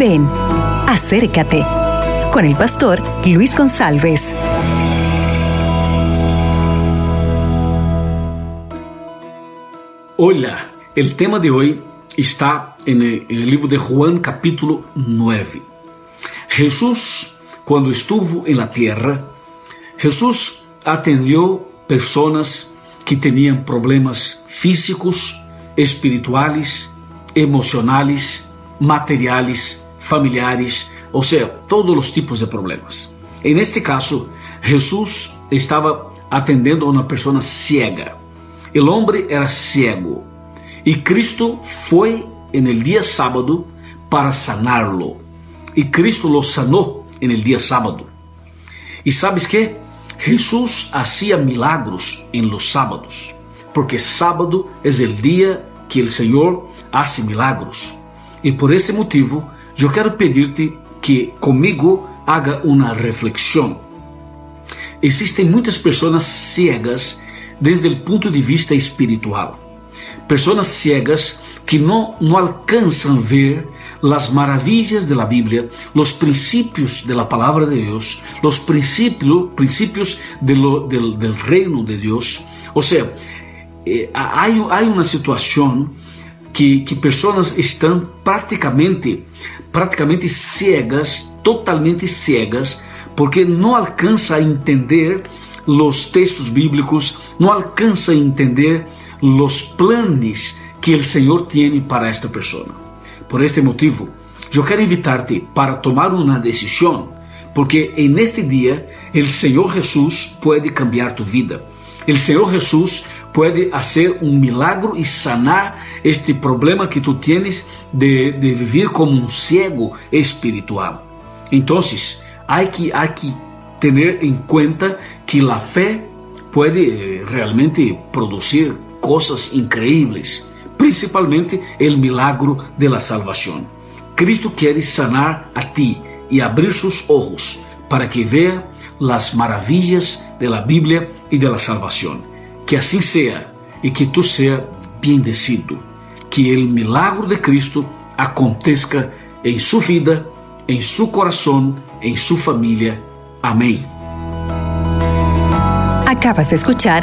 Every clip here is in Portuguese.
Ven, acércate con el pastor Luis González. Hola, el tema de hoy está en el, libro de Juan capítulo 9. Jesús, cuando estuvo en la tierra, Jesús atendió personas que tenían problemas físicos, espirituales, emocionales, materiales, familiares, o sea, todos los tipos de problemas. En este caso, Jesús estaba atendiendo a una persona ciega. El hombre era ciego y Cristo en el día sábado para sanarlo. Y Cristo lo sanó en el día sábado. ¿Y sabes qué? Jesús hacía milagros en los sábados, porque sábado es el día que el Señor hace milagros. E por esse motivo, eu quero pedir-te que comigo haga uma reflexão. Existem muitas pessoas cegas desde o ponto de vista espiritual. Pessoas cegas que não, não alcançam ver as maravilhas da Bíblia, os princípios da palavra de Deus, os princípios, princípios do, del reino de Deus. Ou seja, eh, há, há uma situação que, que pessoas estão praticamente, praticamente cegas, totalmente cegas, porque não alcança a entender os textos bíblicos, não alcança a entender os planos que o Senhor tem para esta pessoa. Por este motivo, eu quero invitar-te para tomar uma decisão, porque este dia o Senhor Jesus pode cambiar tu vida. O Senhor Jesus pode fazer um milagro e sanar este problema que tu tienes de, de vivir como um ciego espiritual. Então, há que, há que ter em conta que a fé pode eh, realmente produzir coisas increíbles, principalmente o milagro de la salvação. Cristo quer sanar a ti e abrir seus olhos para que veja as maravilhas da Bíblia e da salvação. Que assim seja e que tu seja bendecido. Que o milagro de Cristo aconteça em sua vida, em seu coração, em sua família. Amém. Acabas de escuchar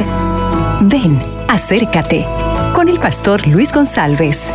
Ven, acércate con el pastor Luis González.